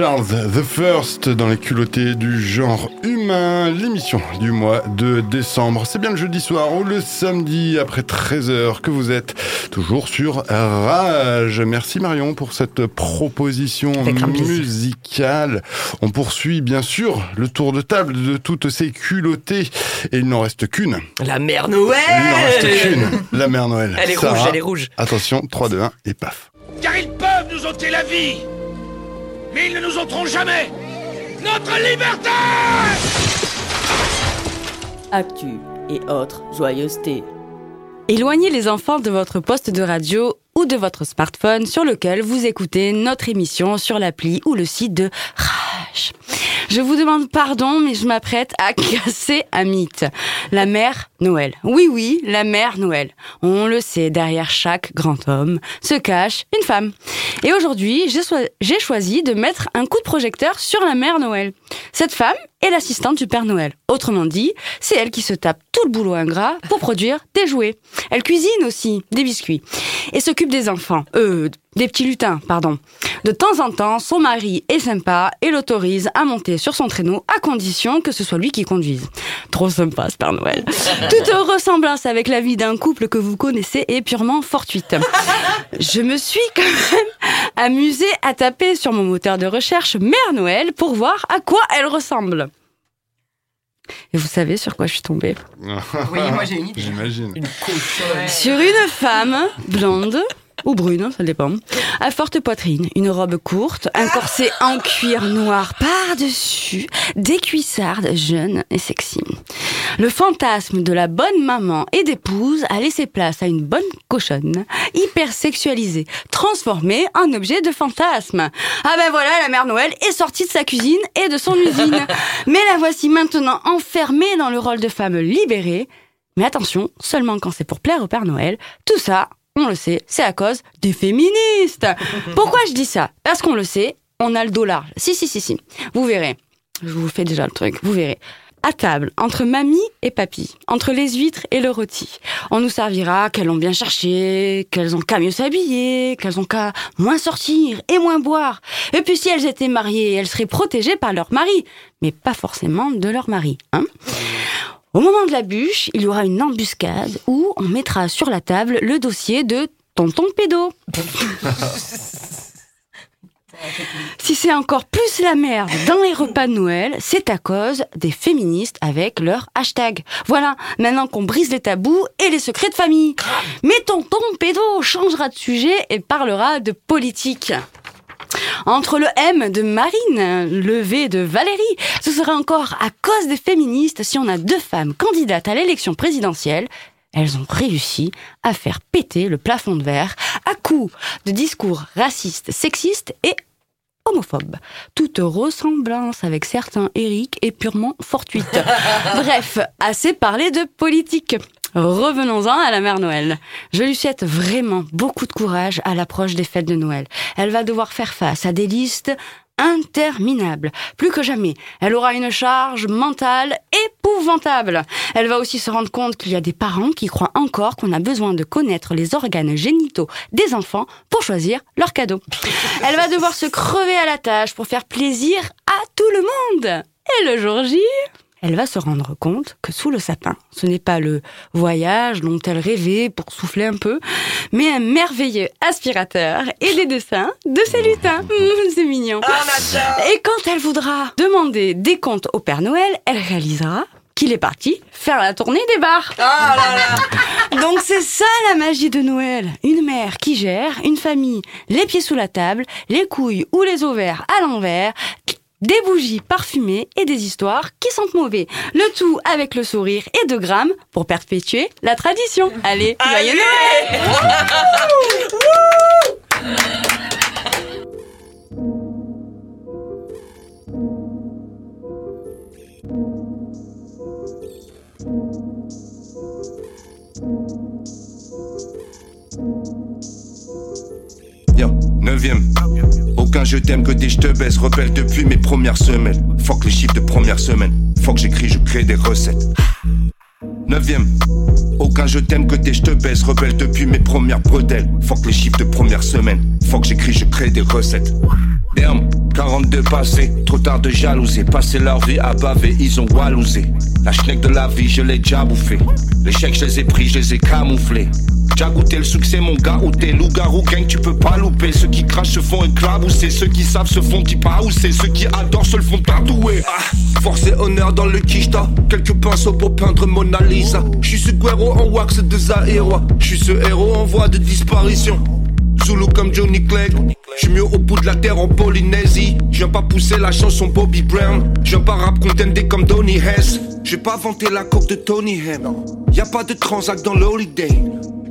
Charles the First dans les culottés du genre humain, l'émission du mois de décembre. C'est bien le jeudi soir ou le samedi après 13h que vous êtes toujours sur Rage. Merci Marion pour cette proposition musicale. On poursuit bien sûr le tour de table de toutes ces culottées et il n'en reste qu'une. La mère Il n'en reste Noël qu'une, [LAUGHS] la mère Noël. Elle est Sarah. rouge, elle est rouge. Attention, 3, 2, 1 et paf. Car ils peuvent nous ôter la vie, mais ils ne nous ôteront jamais notre liberté Actu et autres joyeusetés. Éloignez les enfants de votre poste de radio ou de votre smartphone sur lequel vous écoutez notre émission sur l'appli ou le site de Rage. Je vous demande pardon, mais je m'apprête à [LAUGHS] casser un mythe. La mère Noël. Oui, oui, la mère Noël. On le sait, derrière chaque grand homme se cache une femme. Et aujourd'hui, j'ai choisi de mettre un coup de projecteur sur la mère Noël. Cette femme est l'assistante du Père Noël. Autrement dit, c'est elle qui se tape tout le boulot ingrat pour produire des jouets. Elle cuisine aussi des biscuits et s'occupe des enfants, euh, des petits lutins, pardon. De temps en temps, son mari est sympa et l'autorise à monter sur son traîneau à condition que ce soit lui qui conduise. Trop sympa ce Père Noël. Toute ressemblance avec la vie d'un couple que vous connaissez est purement fortuite. Je me suis quand même amusée à taper sur mon moteur de recherche Mère Noël pour voir à quoi elle ressemble. Et vous savez sur quoi je suis tombée? [LAUGHS] Oui, moi j'ai une idée. J'imagine. Sur une femme blonde ou brune, ça dépend, à forte poitrine, une robe courte, un corset en cuir noir par-dessus, des cuissardes jeunes et sexy. Le fantasme de la bonne maman et d'épouse a laissé place à une bonne cochonne, hyper sexualisée, transformée en objet de fantasme. Ah ben voilà, la mère Noël est sortie de sa cuisine et de son usine. [LAUGHS] Mais la voici maintenant enfermée dans le rôle de femme libérée, mais attention, seulement quand c'est pour plaire au Père Noël, tout ça, on le sait, c'est à cause des féministes. [LAUGHS] Pourquoi je dis ça? Parce qu'on le sait, on a le dos large. Si, si, si, si. Vous verrez. Je vous fais déjà le truc, vous verrez. À table, entre mamie et papy, entre les huîtres et le rôti, on nous servira qu'elles ont bien cherché, qu'elles ont qu'à mieux s'habiller, qu'elles ont qu'à moins sortir et moins boire. Et puis si elles étaient mariées, elles seraient protégées par leur mari, mais pas forcément de leur mari, hein au moment de la bûche, il y aura une embuscade où on mettra sur la table le dossier de tonton pédo. [LAUGHS] Si c'est encore plus la merde dans les repas de Noël, c'est à cause des féministes avec leur hashtag. Voilà, maintenant qu'on brise les tabous et les secrets de famille. Mais tonton pédo changera de sujet et parlera de politique. Entre le M de Marine, le V de Valérie, ce sera encore à cause des féministes si on a deux femmes candidates à l'élection présidentielle. Elles ont réussi à faire péter le plafond de verre à coups de discours racistes, sexistes et homophobes. Toute ressemblance avec certains Eric est purement fortuite. [LAUGHS] Bref, assez parlé de politique. Revenons-en à la mère Noël. Je lui souhaite vraiment beaucoup de courage à l'approche des fêtes de Noël. Elle va devoir faire face à des listes interminables. Plus que jamais, elle aura une charge mentale épouvantable. Elle va aussi se rendre compte qu'il y a des parents qui croient encore qu'on a besoin de connaître les organes génitaux des enfants pour choisir leur cadeau. Elle va devoir se crever à la tâche pour faire plaisir à tout le monde. Et le jour J, elle va se rendre compte que sous le sapin, ce n'est pas le voyage dont elle rêvait pour souffler un peu, mais un merveilleux aspirateur et des dessins de ses lutins. [LAUGHS] Mmh, c'est mignon. Et quand elle voudra demander des comptes au Père Noël, elle réalisera qu'il est parti faire la tournée des bars. [LAUGHS] Donc c'est ça la magie de Noël. Une mère qui gère une famille, les pieds sous la table, les couilles ou les ovaires à l'envers, des bougies parfumées et des histoires qui sentent mauvais. Le tout avec le sourire et deux grammes pour perpétuer la tradition. Allez, joyeux Noël [LAUGHS] Yo, neuvième. Aucun je t'aime que des je te baisse. Rebelle depuis mes premières semaines. Fuck les chiffres de première semaine. Fuck j'écris, je crée des recettes. Neuvième. Aucun je t'aime que des je te baisse. Rebelle depuis mes premières bretelles. Fuck les chiffres de première semaine. Fuck j'écris, je crée des recettes. Damn, 42 passés, trop tard de jalouser. Passer leur vie à baver, ils ont walousé. La schneck de la vie, je l'ai déjà bouffé. Les chèques, je les ai pris, je les ai camouflés. Déjà goûté le succès, mon gars, ou t'es loup-garou, gang, tu peux pas louper. Ceux qui crachent se font éclabousser. Ceux qui savent se font type c'est Ceux qui adorent se le font tatouer. Ah, force et honneur dans le quicheta. Quelques pinceaux pour peindre Mona Lisa. J'suis ce guerreau en wax de Zaïrois. J'suis ce héros en voie de disparition. Zulu comme Johnny Clegg. J'suis mieux au bout de la terre en Polynésie. J'viens pas pousser la chanson Bobby Brown. J'viens pas rap contender comme Donny Hess. J'ai pas vanté la coque de Tony Hem. Y a pas de transac dans l'holiday.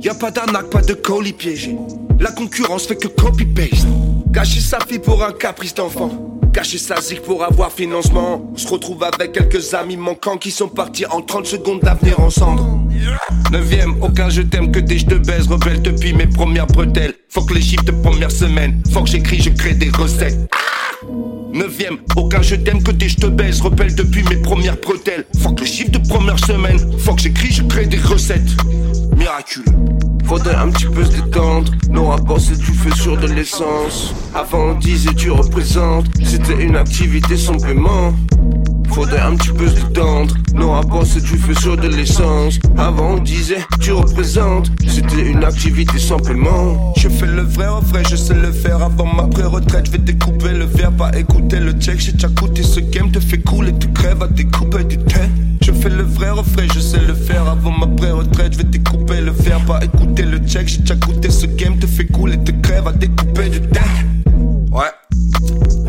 Y a pas d'arnaque, pas de colis piégé. La concurrence fait que copy-paste. Gâcher sa fille pour un caprice d'enfant. Cacher sa zig pour avoir financement. On se retrouve avec quelques amis manquants qui sont partis en 30 secondes d'avenir en cendres. Neuvième, aucun je t'aime que des je te baise. Rebelle depuis mes premières bretelles. Faut que les chiffres de première semaine. Faut que j'écris, je crée des recettes. Neuvième, aucun je t'aime que des je te baise. Rebelle depuis mes premières bretelles. Faut que le chiffre de première semaine. Faut que j'écris, je crée des recettes. Miraculeux. Faudrait un petit peu se détendre. Nos rapports c'est du feu sur de l'essence. Avant on disait tu représentes. C'était une activité sans paiement. Faudrait un petit peu se détendre. Nos rapports c'est du feu sur de l'essence. Avant on disait tu représentes. C'était une activité sans paiement. Je fais le vrai refrain, je sais le faire avant ma pré-retraite. Je vais découper le verre, pas écouter le check. J'ai déjà coûté ce game, te fait couler, tu crèves à découper du thé. Je fais le vrai refrain, je sais le faire avant ma pré-retraite. Je vais découper le verre, pas écouter le check. J'ai déjà coûté ce game, te fait couler, te crèves à découper du thé. Ouais,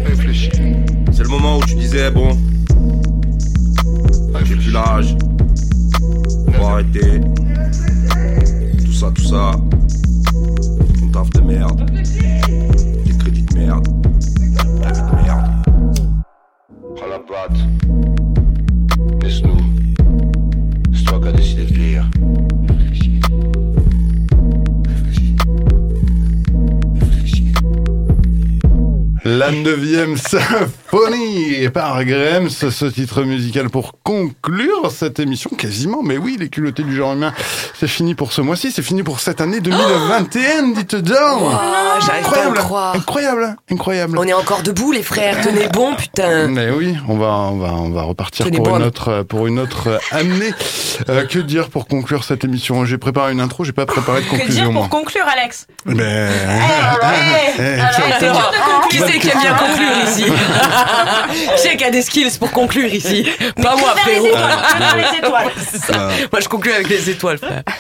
réfléchis. C'est le moment où tu disais, bon, On va arrêter. Tout ça, tout ça. Ton taf de merde. Des crédits de merde. La vie de merde. Prends la patte. Laisse-nous. C'est toi qui as décidé de vivre. La neuvième symphonie par Grems, ce titre musical pour conclure cette émission quasiment. Mais oui, les culottés du genre humain, c'est fini pour ce mois-ci, c'est fini pour cette année 2021, dites donc. Ah, J'arrive pas à le croire. Incroyable, incroyable. On est encore debout, les frères. Tenez bon, putain. Mais oui, on va, on va, on va repartir Tenez pour bon. une autre, pour une autre année. Euh, que dire pour conclure cette émission J'ai préparé une intro, j'ai pas préparé de Que dire conclusion. pour moi. conclure, Alex Mais... Eh, Eh, alors, ça- c'est dur de Qui conclure. c'est qui aime bien conclure ici [LAUGHS] Qui c'est qui a des skills pour conclure ici Pas moi, frérot. les étoiles. [LAUGHS] C'est ça. Moi, je conclue avec les étoiles, frère. [LAUGHS]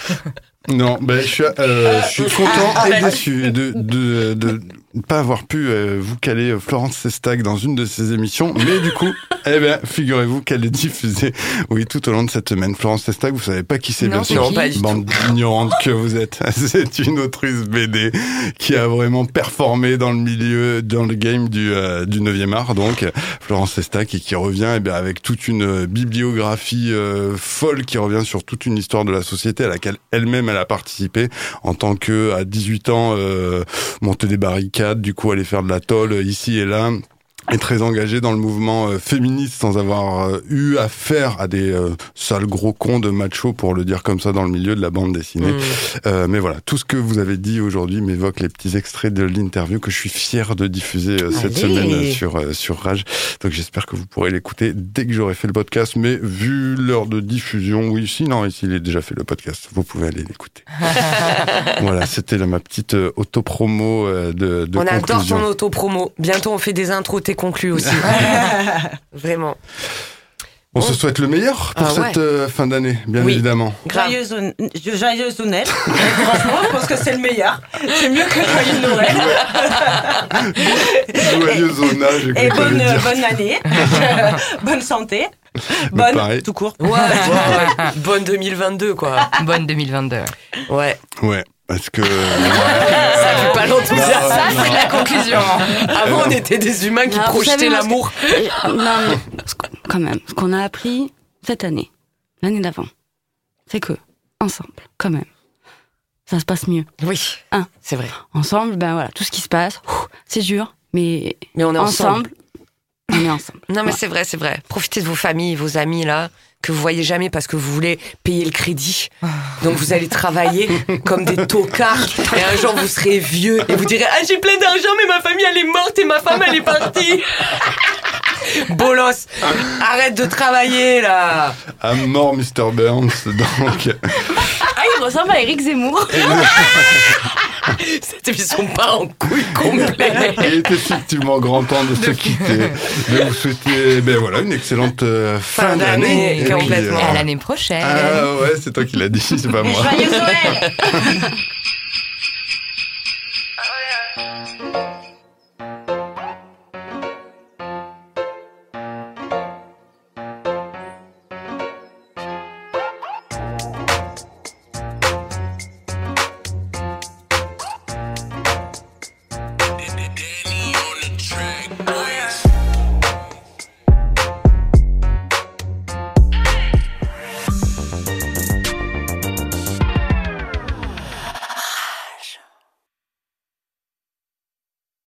Non, ben je suis, euh, je suis content Ah, et ben. déçu de de de ne pas avoir pu euh, vous caler euh, Florence Sestag dans une de ses émissions, mais du coup, eh ben figurez-vous qu'elle est diffusée, oui, tout au long de cette semaine. Florence Sestag, vous savez pas qui c'est, bien sûr, pas bande d'ignorantes que vous êtes. [LAUGHS] C'est une autrice BD qui a vraiment performé dans le milieu, dans le game du euh, du 9e art, donc Florence Sestag et qui revient eh bien avec toute une euh, bibliographie euh, folle qui revient sur toute une histoire de la société à laquelle elle-même elle a participé en tant que à 18 ans euh, monter des barricades, du coup aller faire de la tôle ici et là est très engagée dans le mouvement euh, féministe sans avoir euh, eu affaire à des euh, sales gros cons de machos pour le dire comme ça dans le milieu de la bande dessinée. Mm. Euh, mais voilà, tout ce que vous avez dit aujourd'hui m'évoque les petits extraits de l'interview que je suis fier de diffuser cette semaine sur sur Rage. Donc j'espère que vous pourrez l'écouter dès que j'aurai fait le podcast. Mais vu l'heure de diffusion, oui, sinon ici il est déjà fait le podcast, vous pouvez aller l'écouter. [LAUGHS] voilà, c'était ma petite auto-promo euh, de, de on adore conclusion. ton auto-promo. Bientôt, on fait des intros, conclu aussi. [LAUGHS] Vraiment. On se souhaite le meilleur pour Ah ouais. cette euh, fin d'année, bien Oui. évidemment. Joyeuse, joyeuse Noël. [LAUGHS] Franchement, je pense que c'est le meilleur. C'est mieux que Joyeux Noël. [LAUGHS] Joyeux zonage, Et bonne, bonne année. bonne santé. Bonne, pareil. tout court. Ouais, ouais. Bonne 2022, quoi. Bonne 2022. Ouais. Ouais, parce que. [LAUGHS] Ça fait pas l'enthousiasme. Ça, c'est de la conclusion. Avant, on était des humains qui Alors, vous projetaient savez, moi, ce l'amour. Non, mais ce qu'on- quand même, ce qu'on a appris cette année, l'année d'avant, c'est que, ensemble, quand même, ça se passe mieux. Oui, Hein. c'est vrai. Ensemble, ben voilà, tout ce qui se passe, ouf, c'est dur, mais, Mais on est ensemble. ensemble, on est ensemble. Non, mais Voilà. c'est vrai, c'est vrai. Profitez de vos familles, vos amis, là. Que vous voyez jamais parce que vous voulez payer le crédit. Donc vous allez travailler [LAUGHS] comme des tocards et un jour vous serez vieux et vous direz ah j'ai plein d'argent mais ma famille elle est morte et ma femme elle est partie. [LAUGHS] Bolos, arrête de travailler là À mort, Mr. Burns, donc. Ah, il ressemble à Eric Zemmour [LAUGHS] Cette émission part en couille complète. Il est effectivement grand temps de, se quitter. Mais vous souhaitez eh ben voilà, une excellente euh, fin, d'année. et Puis, euh, à l'année prochaine. Ah ouais, c'est toi qui l'as dit, c'est pas moi. Joyeux Noël [LAUGHS]